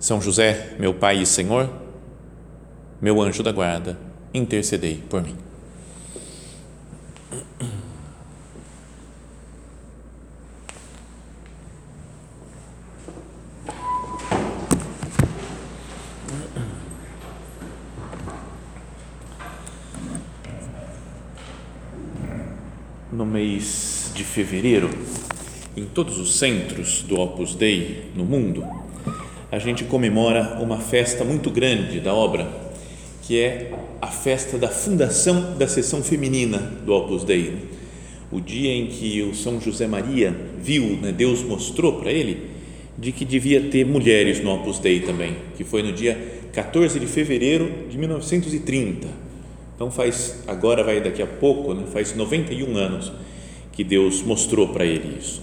São José, meu Pai e Senhor, meu anjo da guarda, intercedei por mim. No mês de fevereiro, em todos os centros do Opus Dei no mundo, a gente comemora uma festa muito grande da obra, que é a festa da fundação da seção feminina do Opus Dei. O dia em que o São José Maria viu, né, Deus mostrou para ele, de que devia ter mulheres no Opus Dei também, que foi no dia 14 de fevereiro de 1930 então faz, agora vai daqui a pouco, né, faz 91 anos que Deus mostrou para ele isso.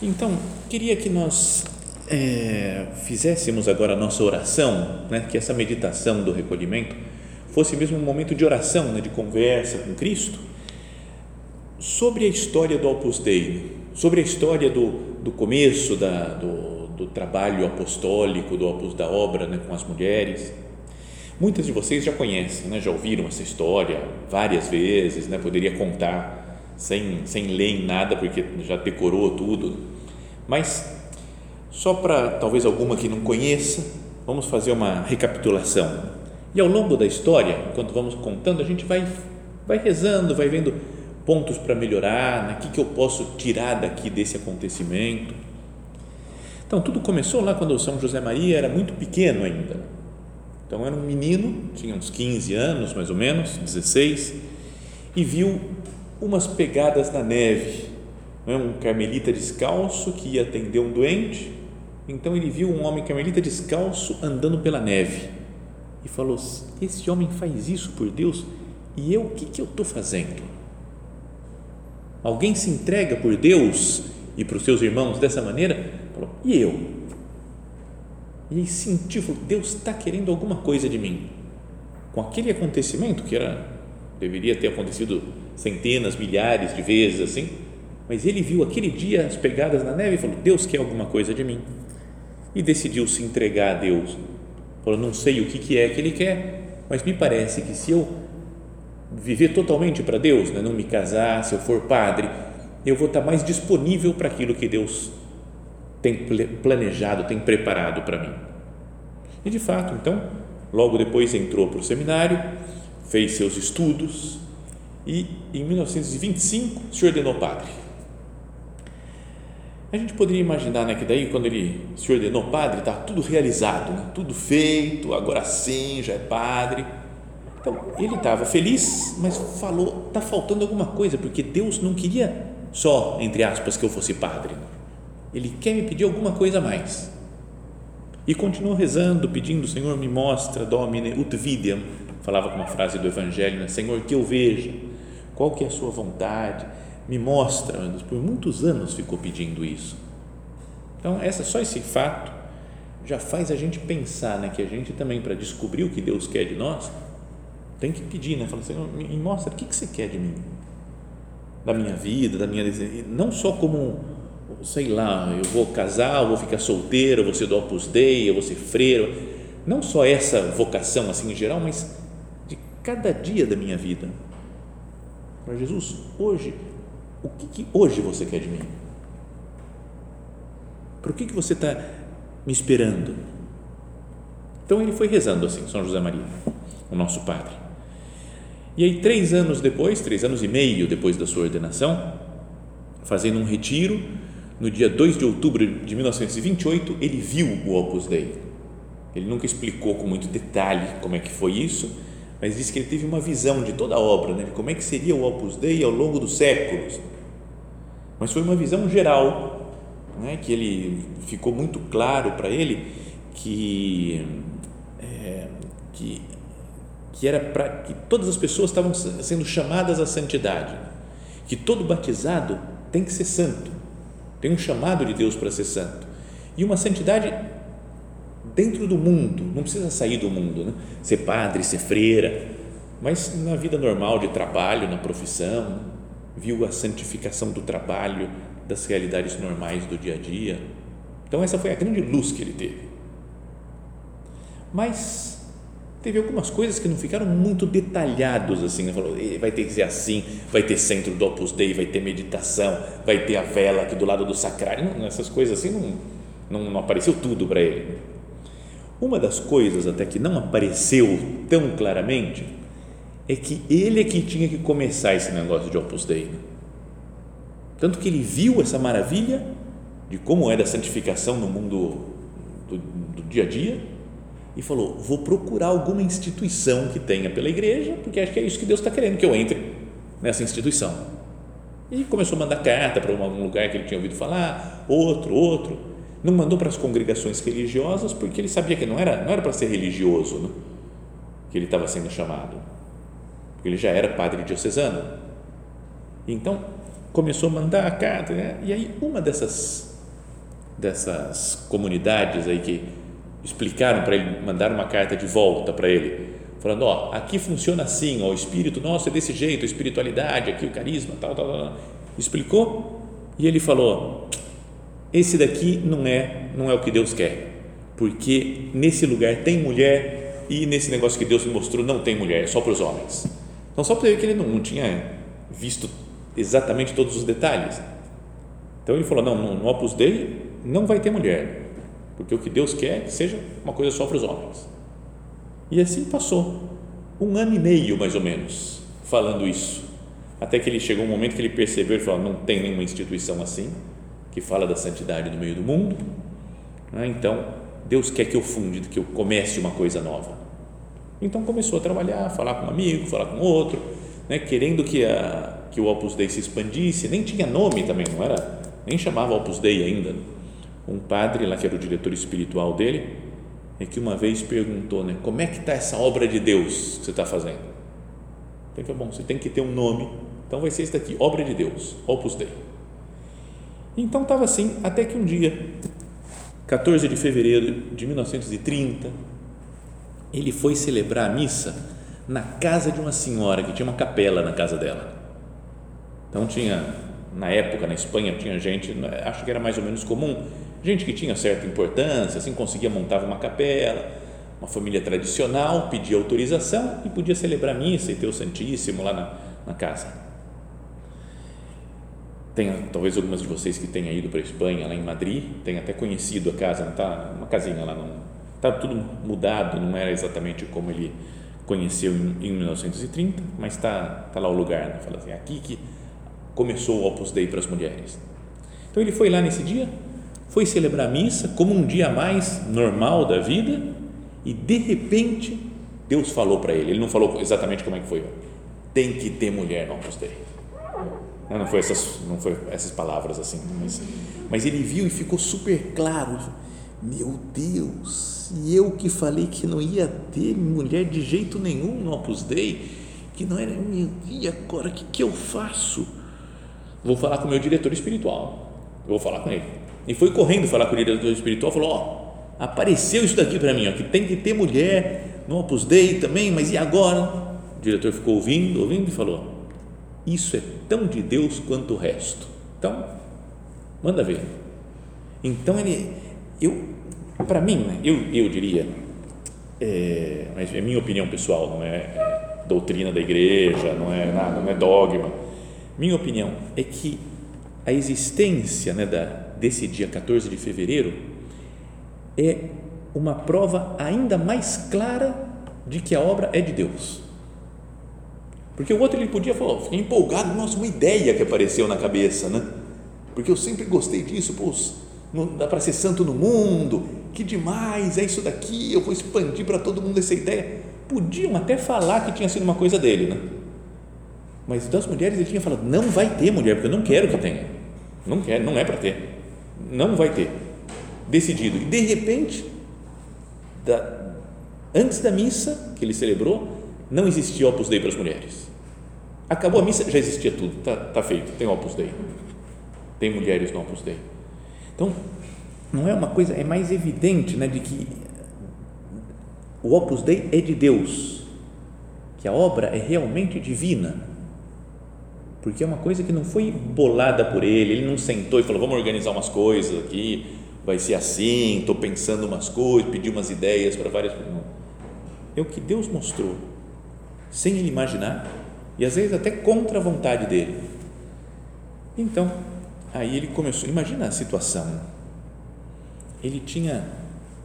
Então, queria que nós é, fizéssemos agora a nossa oração, né, que essa meditação do recolhimento fosse mesmo um momento de oração, né, de conversa com Cristo, sobre a história do Opus Dei, sobre a história do, do começo da, do, do trabalho apostólico, do Opus da obra né, com as mulheres Muitas de vocês já conhecem, né? já ouviram essa história várias vezes, né? poderia contar sem, sem ler em nada, porque já decorou tudo. Mas, só para talvez alguma que não conheça, vamos fazer uma recapitulação. E ao longo da história, enquanto vamos contando, a gente vai, vai rezando, vai vendo pontos para melhorar, né? o que, que eu posso tirar daqui desse acontecimento. Então, tudo começou lá quando o São José Maria era muito pequeno ainda então era um menino, tinha uns 15 anos mais ou menos, 16, e viu umas pegadas na neve, né? um carmelita descalço que ia atender um doente. Então ele viu um homem carmelita descalço andando pela neve e falou: Esse homem faz isso por Deus e eu, o que, que eu estou fazendo? Alguém se entrega por Deus e para os seus irmãos dessa maneira? Falou: E eu? E aí sentiu, falou, Deus está querendo alguma coisa de mim. Com aquele acontecimento que era deveria ter acontecido centenas, milhares de vezes assim, mas ele viu aquele dia as pegadas na neve e falou: Deus quer alguma coisa de mim. E decidiu se entregar a Deus. Falou: Não sei o que, é que ele quer, mas me parece que se eu viver totalmente para Deus, né, não me casar, se eu for padre, eu vou estar mais disponível para aquilo que Deus tem planejado, tem preparado para mim. E de fato, então, logo depois entrou para o seminário, fez seus estudos e em 1925 se ordenou padre. A gente poderia imaginar né, que daí, quando ele se ordenou padre, está tudo realizado, né? tudo feito, agora sim, já é padre. Então, ele estava feliz, mas falou, está faltando alguma coisa, porque Deus não queria só, entre aspas, que eu fosse padre. Ele quer me pedir alguma coisa a mais. E continuou rezando, pedindo, Senhor, me mostra, Domine ut videam, falava com uma frase do Evangelho, né? Senhor, que eu veja, qual que é a sua vontade, me mostra. Por muitos anos ficou pedindo isso. Então, essa, só esse fato já faz a gente pensar né, que a gente também, para descobrir o que Deus quer de nós, tem que pedir, né? Fala, Senhor, me mostra o que, que você quer de mim, da minha vida, da minha não só como sei lá, eu vou casar, eu vou ficar solteiro, eu vou ser do Opus Dei, eu vou ser freiro. Não só essa vocação assim em geral, mas de cada dia da minha vida. Para Jesus, hoje, o que, que hoje você quer de mim? Para o que, que você está me esperando? Então ele foi rezando assim, São José Maria, o nosso Padre. E aí, três anos depois, três anos e meio depois da sua ordenação, fazendo um retiro, no dia 2 de outubro de 1928, ele viu o Opus Dei. Ele nunca explicou com muito detalhe como é que foi isso, mas disse que ele teve uma visão de toda a obra, né, de como é que seria o Opus Dei ao longo dos séculos. Mas foi uma visão geral, né, que ele ficou muito claro para ele que, é, que, que era para que todas as pessoas estavam sendo chamadas à santidade, que todo batizado tem que ser santo, tem um chamado de Deus para ser santo e uma santidade dentro do mundo, não precisa sair do mundo, né? ser padre, ser freira, mas na vida normal de trabalho, na profissão, viu a santificação do trabalho, das realidades normais do dia a dia. Então, essa foi a grande luz que ele teve. Mas teve algumas coisas que não ficaram muito detalhados assim, ele falou, vai ter que ser assim, vai ter centro do Opus Dei, vai ter meditação, vai ter a vela aqui do lado do sacrário, essas coisas assim não, não, não apareceu tudo para ele. Uma das coisas até que não apareceu tão claramente é que ele é que tinha que começar esse negócio de Opus Dei. Tanto que ele viu essa maravilha de como era a santificação no mundo do, do dia a dia e falou: vou procurar alguma instituição que tenha pela igreja, porque acho que é isso que Deus está querendo que eu entre nessa instituição. E começou a mandar carta para um lugar que ele tinha ouvido falar, outro, outro. Não mandou para as congregações religiosas porque ele sabia que não era não era para ser religioso, né? que ele estava sendo chamado, porque ele já era padre diocesano. Então começou a mandar a carta, né? e aí uma dessas dessas comunidades aí que explicaram para ele, mandaram uma carta de volta para ele, falando, ó, aqui funciona assim, ó, o espírito nosso é desse jeito, a espiritualidade, aqui o carisma, tal, tal, tal. Explicou e ele falou, esse daqui não é, não é o que Deus quer, porque nesse lugar tem mulher e nesse negócio que Deus me mostrou não tem mulher, é só para os homens. Então só para ver que ele não, não tinha visto exatamente todos os detalhes. Então ele falou, não, no, no Opus Dei não vai ter mulher, porque o que Deus quer é que seja uma coisa só para os homens. E assim passou um ano e meio, mais ou menos, falando isso. Até que ele chegou um momento que ele percebeu e falou: não tem nenhuma instituição assim que fala da santidade no meio do mundo. Né? Então, Deus quer que eu funde, que eu comece uma coisa nova. Então começou a trabalhar, falar com um amigo, falar com outro, né? querendo que, a, que o Opus Dei se expandisse. Nem tinha nome também, não era, nem chamava Opus Dei ainda um padre lá que era o diretor espiritual dele, é que uma vez perguntou, né, como é que está essa obra de Deus que você está fazendo? Ele falou, bom, você tem que ter um nome, então vai ser isso daqui, obra de Deus, Opus Dei. Então estava assim, até que um dia, 14 de fevereiro de 1930, ele foi celebrar a missa na casa de uma senhora que tinha uma capela na casa dela. Então tinha, na época, na Espanha, tinha gente, acho que era mais ou menos comum, gente que tinha certa importância, assim, conseguia montar uma capela, uma família tradicional, pedia autorização e podia celebrar missa e ter o Santíssimo lá na, na casa. Tem talvez algumas de vocês que tenham ido para a Espanha, lá em Madrid, tenham até conhecido a casa, tá uma casinha lá, não está tudo mudado, não era exatamente como ele conheceu em, em 1930, mas está tá lá o lugar, né? fala assim, aqui que começou o Opus Dei para as mulheres. Então ele foi lá nesse dia, foi celebrar a missa como um dia mais normal da vida e de repente Deus falou para ele, ele não falou exatamente como é que foi, tem que ter mulher no Opus Dei. Não, foi essas, não foi essas palavras assim, mas, mas ele viu e ficou super claro. Meu Deus, e eu que falei que não ia ter mulher de jeito nenhum no Opus Dei, que não era, e agora o que, que eu faço? Vou falar com o meu diretor espiritual, eu vou falar com ele e foi correndo falar com o diretor espiritual, falou, ó, apareceu isso daqui para mim, ó, que tem que ter mulher no Opus Dei também, mas e agora? O diretor ficou ouvindo, ouvindo e falou, isso é tão de Deus quanto o resto. Então, manda ver. Então ele, eu, para mim, né, eu, eu diria, é, mas é minha opinião pessoal, não é, é doutrina da igreja, não é nada, não é dogma. Minha opinião é que a existência né, da, desse dia 14 de fevereiro é uma prova ainda mais clara de que a obra é de Deus. Porque o outro ele podia falar, fiquei empolgado, nossa, uma ideia que apareceu na cabeça, né? Porque eu sempre gostei disso, pô, não dá para ser santo no mundo, que demais, é isso daqui, eu vou expandir para todo mundo essa ideia. Podiam até falar que tinha sido uma coisa dele, né? Mas das mulheres ele tinha falado, não vai ter mulher, porque eu não quero que tenha. Não quero, não é para ter não vai ter decidido. E de repente, da, antes da missa que ele celebrou, não existia Opus Dei para as mulheres. Acabou a missa, já existia tudo, está tá feito, tem Opus Dei. Tem mulheres no Opus Dei. Então, não é uma coisa, é mais evidente né, de que o Opus Dei é de Deus, que a obra é realmente divina, porque é uma coisa que não foi bolada por ele, ele não sentou e falou, vamos organizar umas coisas aqui, vai ser assim, estou pensando umas coisas, pedi umas ideias para várias não. É o que Deus mostrou, sem ele imaginar, e às vezes até contra a vontade dele. Então, aí ele começou, imagina a situação, ele tinha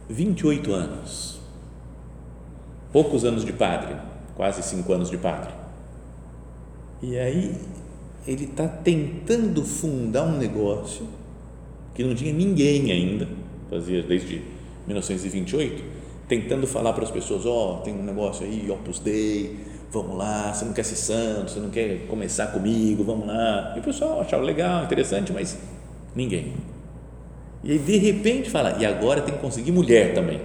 28 anos, poucos anos de padre, quase cinco anos de padre. E aí ele está tentando fundar um negócio que não tinha ninguém ainda, fazia desde 1928, tentando falar para as pessoas, ó, oh, tem um negócio aí, Opus Dei, vamos lá, você não quer ser santo, você não quer começar comigo, vamos lá. E o pessoal achava legal, interessante, mas ninguém. E aí, de repente, fala, e agora tem que conseguir mulher também.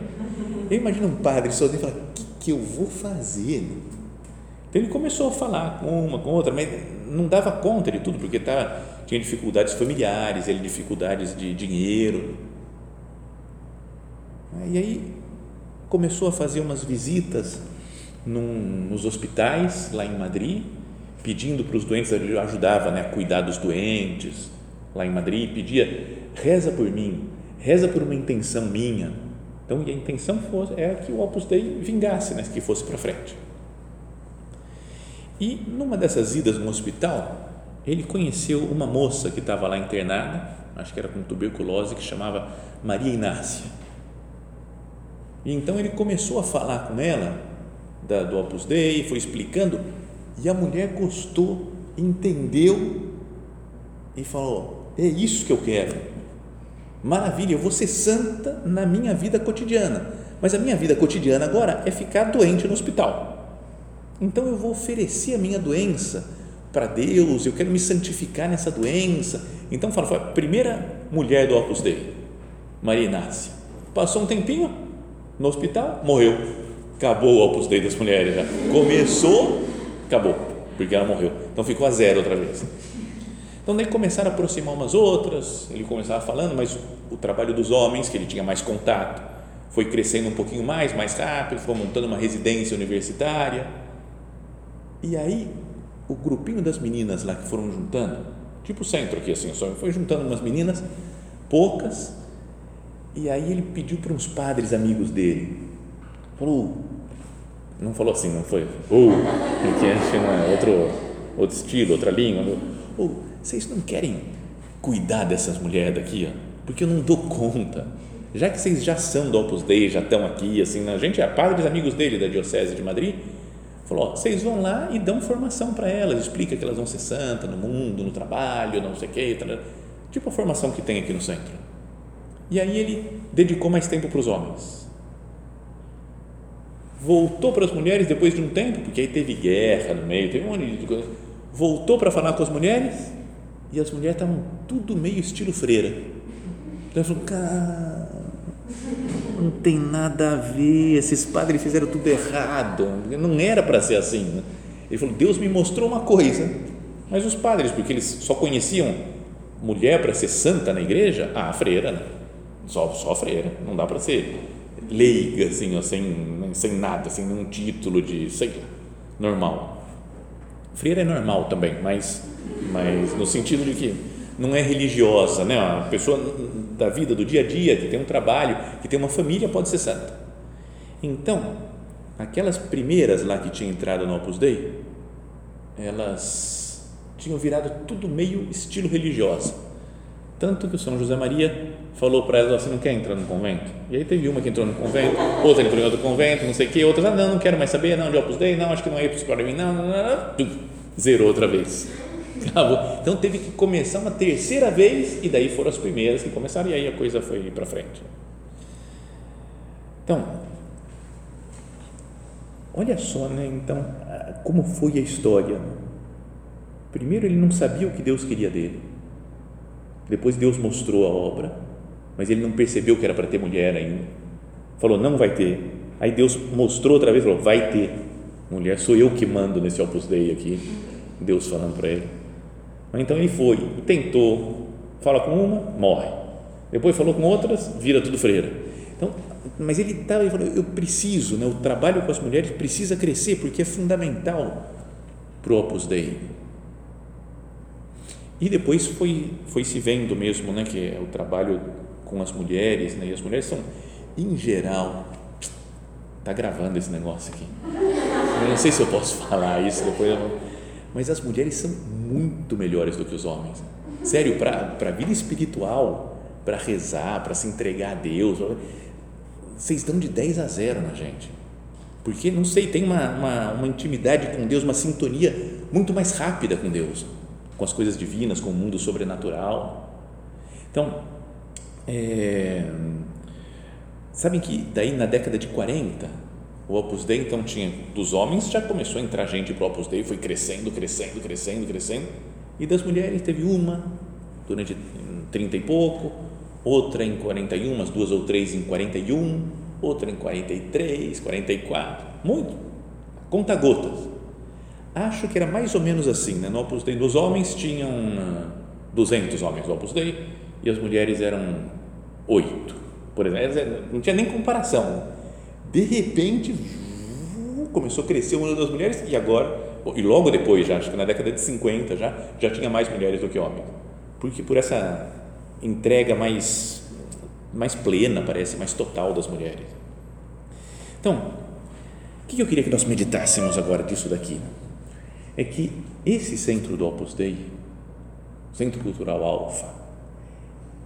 Eu imagino um padre sozinho e fala, o que, que eu vou fazer? Então, ele começou a falar com uma, com outra, mas não dava conta de tudo, porque tava, tinha dificuldades familiares, ele dificuldades de dinheiro. E aí, começou a fazer umas visitas num, nos hospitais, lá em Madrid, pedindo para os doentes, ele ajudava né, a cuidar dos doentes, lá em Madrid, pedia, reza por mim, reza por uma intenção minha. Então, e a intenção fosse, era que o Opus Dei vingasse, né, que fosse para frente. E numa dessas idas no hospital, ele conheceu uma moça que estava lá internada, acho que era com tuberculose, que chamava Maria Inácia. E então ele começou a falar com ela da, do Opus Dei, foi explicando, e a mulher gostou, entendeu e falou: É isso que eu quero. Maravilha, eu vou ser santa na minha vida cotidiana. Mas a minha vida cotidiana agora é ficar doente no hospital. Então eu vou oferecer a minha doença para Deus, eu quero me santificar nessa doença. Então fala, foi a primeira mulher do Opus Dei, Maria Inácia. Passou um tempinho no hospital, morreu. Acabou o Opus Dei das mulheres já. Começou, acabou, porque ela morreu. Então ficou a zero outra vez. Então, daí começaram a aproximar umas outras, ele começava falando, mas o trabalho dos homens, que ele tinha mais contato, foi crescendo um pouquinho mais, mais rápido, foi montando uma residência universitária. E aí, o grupinho das meninas lá que foram juntando, tipo o centro aqui, assim, só foi juntando umas meninas, poucas, e aí ele pediu para uns padres amigos dele, falou, não falou assim, não foi, ou, oh, que é, outro, outro estilo, outra língua, ou, oh, vocês não querem cuidar dessas mulheres daqui, ó? porque eu não dou conta. Já que vocês já são do Opus Dei, já estão aqui, assim, a gente é padres amigos dele da Diocese de Madrid, falou, ó, vocês vão lá e dão formação para elas, explica que elas vão ser santas no mundo, no trabalho, não sei o quê, tipo a formação que tem aqui no centro. E aí ele dedicou mais tempo para os homens. Voltou para as mulheres depois de um tempo, porque aí teve guerra no meio, teve um monte de coisa. Voltou para falar com as mulheres e as mulheres estavam tudo meio estilo freira. Então ele falou, cara, não tem nada a ver, esses padres fizeram tudo errado, não era para ser assim. Né? Ele falou, Deus me mostrou uma coisa, mas os padres, porque eles só conheciam mulher para ser santa na igreja, ah, freira, né? só, só freira, não dá para ser leiga, assim, ó, sem, sem nada, sem nenhum título de, sei lá, normal. Freira é normal também, mas mas no sentido de que não é religiosa, né? A pessoa da vida, do dia a dia, que tem um trabalho, que tem uma família, pode ser santa. Então, aquelas primeiras lá que tinham entrado no Opus Dei, elas tinham virado tudo meio estilo religiosa. Tanto que o São José Maria falou para elas: você não quer entrar no convento? E aí teve uma que entrou no convento, outra entrou em outro convento, não sei o que, outras, ah, não, não quero mais saber, não, de Opus Dei, não, acho que não é isso para mim, não, não, não, não, zerou outra vez Acabou. Então teve que começar uma terceira vez e daí foram as primeiras que começaram e aí a coisa foi para frente. Então, olha só, né? Então, como foi a história. Primeiro ele não sabia o que Deus queria dele. Depois Deus mostrou a obra, mas ele não percebeu que era para ter mulher ainda. Falou: "Não vai ter". Aí Deus mostrou outra vez, falou, vai ter mulher, sou eu que mando nesse Opus Dei aqui, Deus falando para ele. Então ele foi, tentou, fala com uma, morre. Depois falou com outras, vira tudo freira. Então, mas ele estava, ele falou, eu preciso, né, o trabalho com as mulheres precisa crescer porque é fundamental para o Opus Dei. E depois foi, foi se vendo mesmo, né, que é o trabalho com as mulheres, né, e as mulheres são, em geral, Está gravando esse negócio aqui. Eu não sei se eu posso falar isso depois, mas as mulheres são muito melhores do que os homens. Sério, para a vida espiritual, para rezar, para se entregar a Deus, vocês dão de 10 a 0 na gente. Porque, não sei, tem uma, uma, uma intimidade com Deus, uma sintonia muito mais rápida com Deus, com as coisas divinas, com o mundo sobrenatural. Então, é, Sabem que daí na década de 40, o Opus Dei então tinha, dos homens já começou a entrar gente para o Opus Dei, foi crescendo, crescendo, crescendo, crescendo, e das mulheres teve uma durante 30 e pouco, outra em 41, umas duas ou três em 41, outra em 43, 44, muito, conta gotas. Acho que era mais ou menos assim, né? no Opus Dei, dos homens tinham 200 homens no Opus Dei e as mulheres eram oito por exemplo, não tinha nem comparação. De repente, começou a crescer o número das mulheres e agora, e logo depois, já, acho que na década de 50 já, já tinha mais mulheres do que homens. Porque por essa entrega mais, mais plena, parece, mais total das mulheres. Então, o que eu queria que nós meditássemos agora disso daqui? É que esse centro do Opus Dei, Centro Cultural Alfa,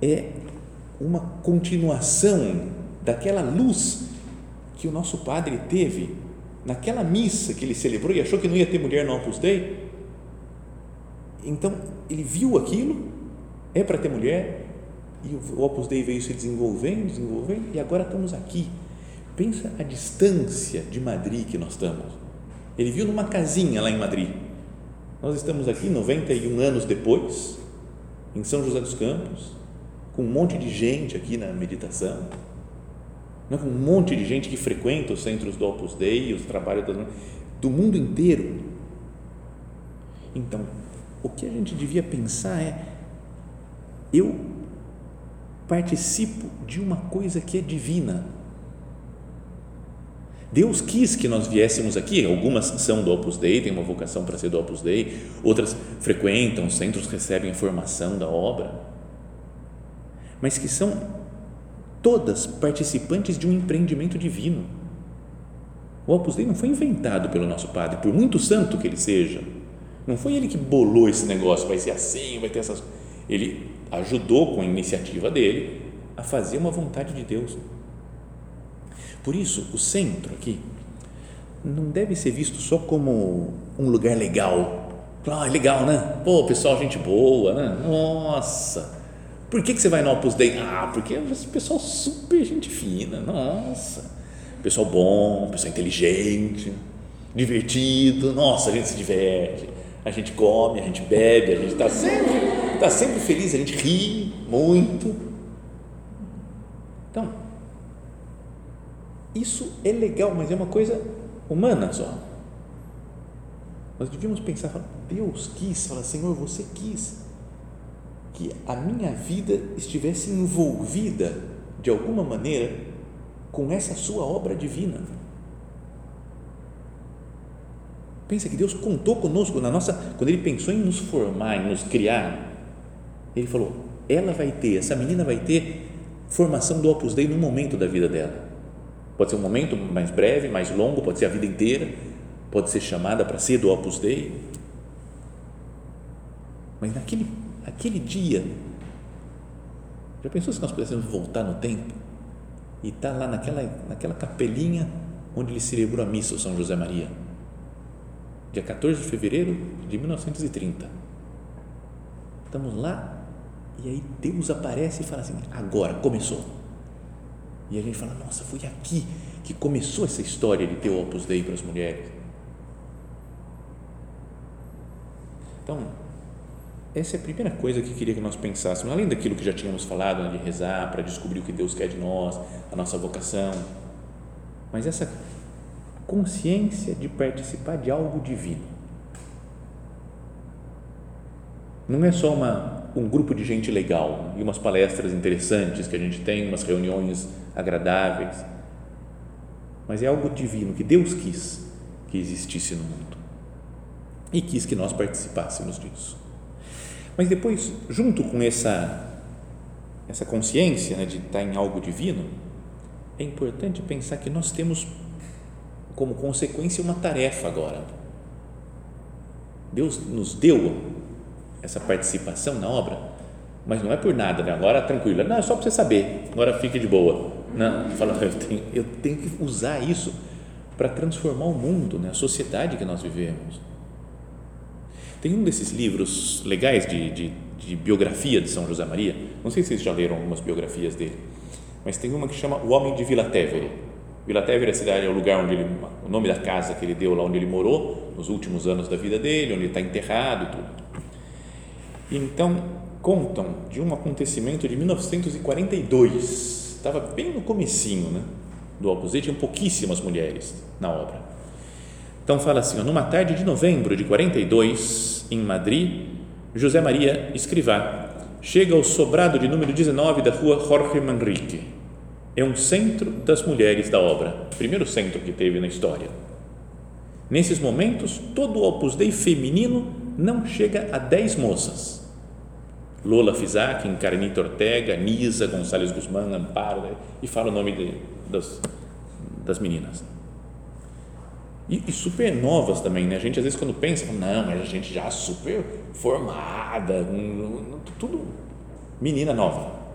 é uma continuação daquela luz que o nosso padre teve naquela missa que ele celebrou e achou que não ia ter mulher no Opus Dei. Então, ele viu aquilo, é para ter mulher, e o Opus Dei veio se desenvolvendo, desenvolvendo, e agora estamos aqui. Pensa a distância de Madrid que nós estamos. Ele viu numa casinha lá em Madrid. Nós estamos aqui 91 anos depois, em São José dos Campos, com um monte de gente aqui na meditação, não, com um monte de gente que frequenta os centros do Opus Dei, os trabalhos das, do mundo inteiro. Então, o que a gente devia pensar é: eu participo de uma coisa que é divina. Deus quis que nós viéssemos aqui, algumas são do Opus Dei, têm uma vocação para ser do Opus Dei, outras frequentam os centros, recebem a formação da obra mas que são todas participantes de um empreendimento divino. O Opus Dei não foi inventado pelo nosso Padre, por muito santo que ele seja. Não foi ele que bolou esse negócio, vai ser assim, vai ter essas. Ele ajudou com a iniciativa dele a fazer uma vontade de Deus. Por isso, o centro aqui não deve ser visto só como um lugar legal. Ah, legal, né? Pô, pessoal, gente boa, né? Nossa, por que, que você vai no Opus Dei? Ah, porque é pessoal super gente fina, nossa, pessoal bom, pessoal inteligente, divertido, nossa, a gente se diverte, a gente come, a gente bebe, a gente está sempre, tá sempre feliz, a gente ri muito. Então, isso é legal, mas é uma coisa humana só. Nós devíamos pensar, Deus quis, fala, Senhor, você quis que a minha vida estivesse envolvida de alguma maneira com essa sua obra divina. Pensa que Deus contou conosco na nossa, quando ele pensou em nos formar, em nos criar, ele falou: ela vai ter, essa menina vai ter formação do Opus Dei no momento da vida dela. Pode ser um momento mais breve, mais longo, pode ser a vida inteira, pode ser chamada para ser do Opus Dei. Mas naquele aquele dia, já pensou se nós pudéssemos voltar no tempo e estar tá lá naquela, naquela capelinha onde ele celebrou a missa, o São José Maria, dia 14 de fevereiro de 1930. Estamos lá e aí Deus aparece e fala assim: agora começou. E a gente fala: nossa, foi aqui que começou essa história de ter o Opus Dei para as mulheres. Então, essa é a primeira coisa que queria que nós pensássemos, além daquilo que já tínhamos falado, né, de rezar para descobrir o que Deus quer de nós, a nossa vocação. mas essa consciência de participar de algo divino. Não é só uma, um grupo de gente legal e umas palestras interessantes que a gente tem, umas reuniões agradáveis, mas é algo divino que Deus quis que existisse no mundo e quis que nós participássemos disso. Mas depois, junto com essa essa consciência né, de estar em algo divino, é importante pensar que nós temos como consequência uma tarefa agora. Deus nos deu essa participação na obra, mas não é por nada, né? agora tranquilo, não, é só para você saber, agora fique de boa. Não, fala, eu tenho, eu tenho que usar isso para transformar o mundo, né? a sociedade que nós vivemos. Tem um desses livros legais de, de, de biografia de São José Maria, não sei se vocês já leram algumas biografias dele, mas tem uma que chama O Homem de Vila Tevere. Vila Tevere é a cidade, é o lugar onde ele, o nome da casa que ele deu lá onde ele morou nos últimos anos da vida dele, onde ele está enterrado e tudo. Então, contam de um acontecimento de 1942, estava bem no comecinho, né, do Opus Dei, tinham pouquíssimas mulheres na obra. Então fala assim, ó, numa tarde de novembro de 42, em Madrid, José Maria Escrivá chega ao sobrado de número 19 da rua Jorge Manrique. É um centro das mulheres da obra, primeiro centro que teve na história. Nesses momentos, todo o Opus Dei feminino não chega a 10 moças. Lola Fisac, Encarnita Ortega, Nisa, Gonçalves Guzmán, Amparo, né? e fala o nome de, das, das meninas. E, e, super novas também, né? A gente às vezes quando pensa, não, mas a gente já super formada, tudo menina nova.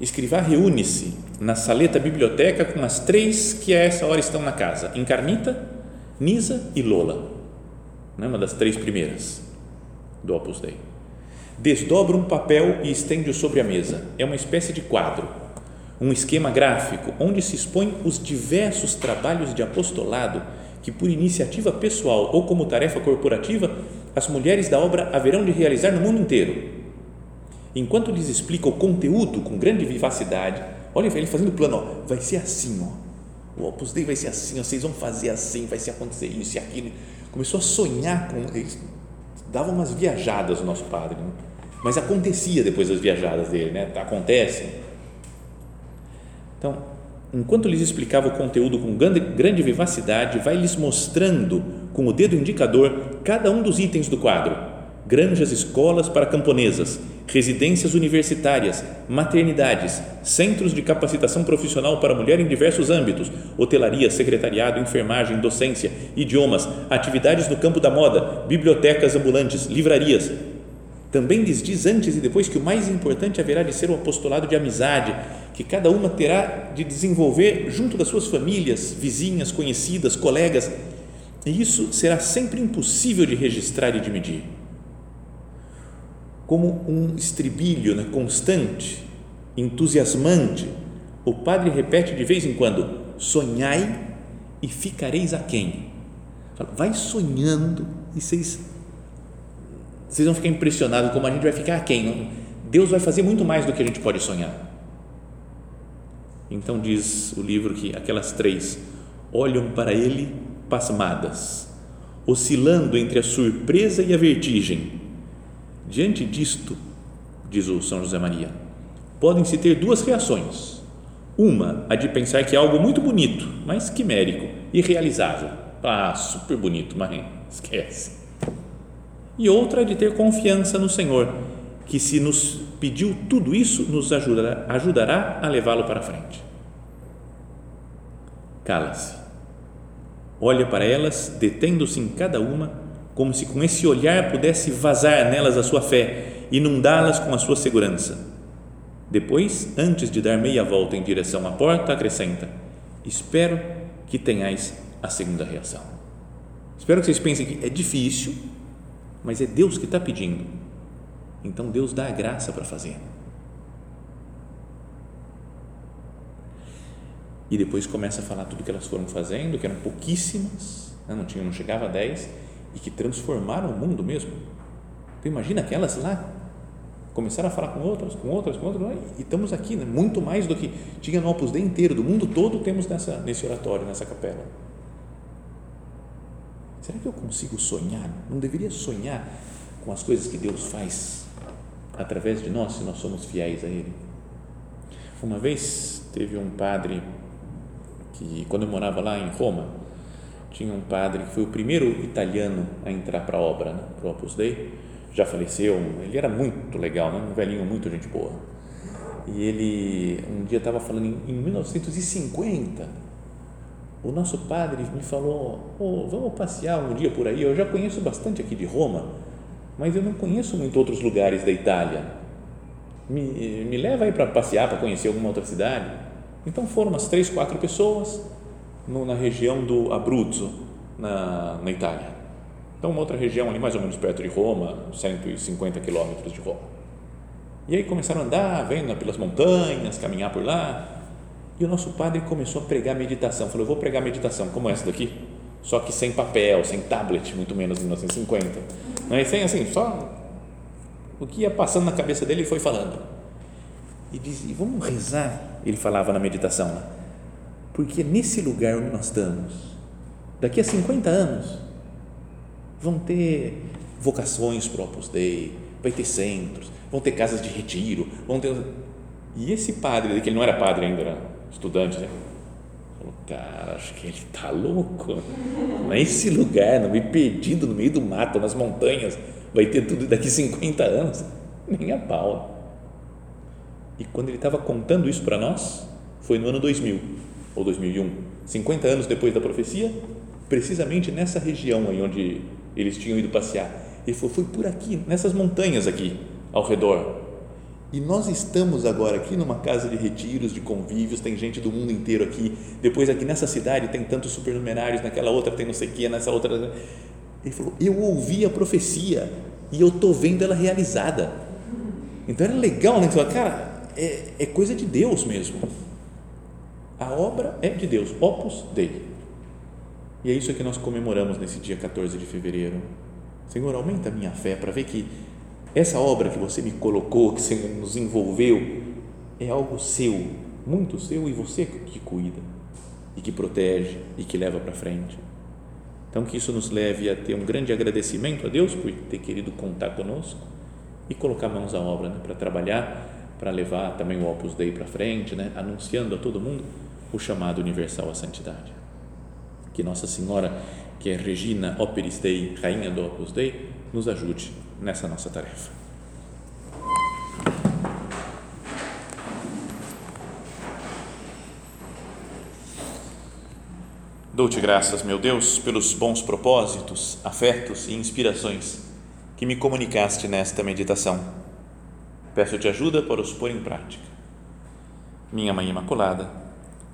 Escrivá reúne-se na saleta biblioteca com as três que a essa hora estão na casa: Encarnita, Nisa e Lola, né? uma das três primeiras do Opus Dei. Desdobra um papel e estende-o sobre a mesa. É uma espécie de quadro um esquema gráfico onde se expõem os diversos trabalhos de apostolado que, por iniciativa pessoal ou como tarefa corporativa, as mulheres da obra haverão de realizar no mundo inteiro. Enquanto lhes explica o conteúdo com grande vivacidade, olha ele fazendo o plano, ó, vai ser assim, ó, o Opus Dei vai ser assim, ó, vocês vão fazer assim, vai se acontecer isso e aquilo. Começou a sonhar com eles, dava umas viajadas o nosso padre, né? mas acontecia depois das viajadas dele, né? Acontecem então, enquanto lhes explicava o conteúdo com grande, grande vivacidade, vai lhes mostrando com o dedo indicador cada um dos itens do quadro: granjas, escolas para camponesas, residências universitárias, maternidades, centros de capacitação profissional para mulher em diversos âmbitos, hotelaria, secretariado, enfermagem, docência, idiomas, atividades no campo da moda, bibliotecas ambulantes, livrarias, também lhes diz antes e depois que o mais importante haverá de ser o apostolado de amizade, que cada uma terá de desenvolver junto das suas famílias, vizinhas, conhecidas, colegas. E isso será sempre impossível de registrar e de medir. Como um estribilho né, constante, entusiasmante, o padre repete de vez em quando: sonhai e ficareis aquém. Vai sonhando e vocês vocês vão ficar impressionados como a gente vai ficar quem? Deus vai fazer muito mais do que a gente pode sonhar. Então diz o livro que aquelas três olham para ele pasmadas, oscilando entre a surpresa e a vertigem. Diante disto, diz o São José Maria, podem-se ter duas reações. Uma, a de pensar que é algo muito bonito, mas quimérico, irrealizável. Ah, super bonito, mas esquece e outra de ter confiança no Senhor, que se nos pediu tudo isso, nos ajudará, ajudará a levá-lo para frente. Cala-se. Olha para elas, detendo-se em cada uma, como se com esse olhar pudesse vazar nelas a sua fé, inundá-las com a sua segurança. Depois, antes de dar meia volta em direção à porta, acrescenta: Espero que tenhais a segunda reação. Espero que vocês pensem que é difícil, mas é Deus que está pedindo. Então Deus dá a graça para fazer. E depois começa a falar tudo que elas foram fazendo, que eram pouquíssimas, né? não tinha, não chegava a 10, e que transformaram o mundo mesmo. Tu imagina aquelas lá, Começaram a falar com outras, com outras, com outras, e estamos aqui, né? muito mais do que tinha no Opus Dei inteiro, do mundo todo temos nessa, nesse oratório, nessa capela. Será que eu consigo sonhar? Não deveria sonhar com as coisas que Deus faz através de nós, se nós somos fiéis a Ele? Uma vez teve um padre que, quando eu morava lá em Roma, tinha um padre que foi o primeiro italiano a entrar para a obra, né, para o Opus Dei, já faleceu, ele era muito legal, né, um velhinho muito gente boa. E ele, um dia estava falando, em, em 1950, o nosso padre me falou, oh, vamos passear um dia por aí, eu já conheço bastante aqui de Roma, mas eu não conheço muito outros lugares da Itália me, me leva aí para passear, para conhecer alguma outra cidade. Então foram umas três, quatro pessoas no, na região do Abruzzo, na, na Itália. Então, uma outra região ali, mais ou menos perto de Roma, 150 quilômetros de Roma. E aí começaram a andar, vendo pelas montanhas, caminhar por lá. E o nosso padre começou a pregar meditação. Falou: Eu vou pregar meditação, como essa daqui, só que sem papel, sem tablet, muito menos em 1950. Não é sem assim, só o que ia passando na cabeça dele, ele foi falando. E dizia, vamos rezar, ele falava na meditação, né? Porque nesse lugar onde nós estamos, daqui a 50 anos, vão ter vocações para o Opus Dei, vai ter centros, vão ter casas de retiro, vão ter... E esse padre, que ele não era padre ainda, era estudante, né? Falou, cara, acho que ele está louco. Nesse lugar, no meio perdido, no meio do mato, nas montanhas, vai ter tudo daqui 50 anos. Nem a pau. E quando ele estava contando isso para nós, foi no ano 2000 ou 2001, 50 anos depois da profecia, precisamente nessa região aí onde eles tinham ido passear. Ele falou: foi por aqui, nessas montanhas aqui ao redor. E nós estamos agora aqui numa casa de retiros, de convívios, tem gente do mundo inteiro aqui. Depois aqui nessa cidade tem tantos supernumerários, naquela outra tem não sei o que, nessa outra ele falou: Eu ouvi a profecia e eu estou vendo ela realizada. Então era legal, né? Cara, é, é coisa de Deus mesmo. A obra é de Deus, opus dei. E é isso que nós comemoramos nesse dia 14 de fevereiro. Senhor, aumenta a minha fé para ver que essa obra que você me colocou, que você nos envolveu, é algo seu, muito seu e você que cuida e que protege e que leva para frente. Então, que isso nos leve a ter um grande agradecimento a Deus por ter querido contar conosco e colocar mãos à obra né, para trabalhar, para levar também o Opus Dei para frente, né, anunciando a todo mundo o chamado universal à santidade. Que Nossa Senhora, que é Regina Operis Dei, Rainha do Opus Dei, nos ajude nessa nossa tarefa. Dou-te graças, meu Deus, pelos bons propósitos, afetos e inspirações que me comunicaste nesta meditação. Peço-te ajuda para os pôr em prática. Minha Mãe Imaculada,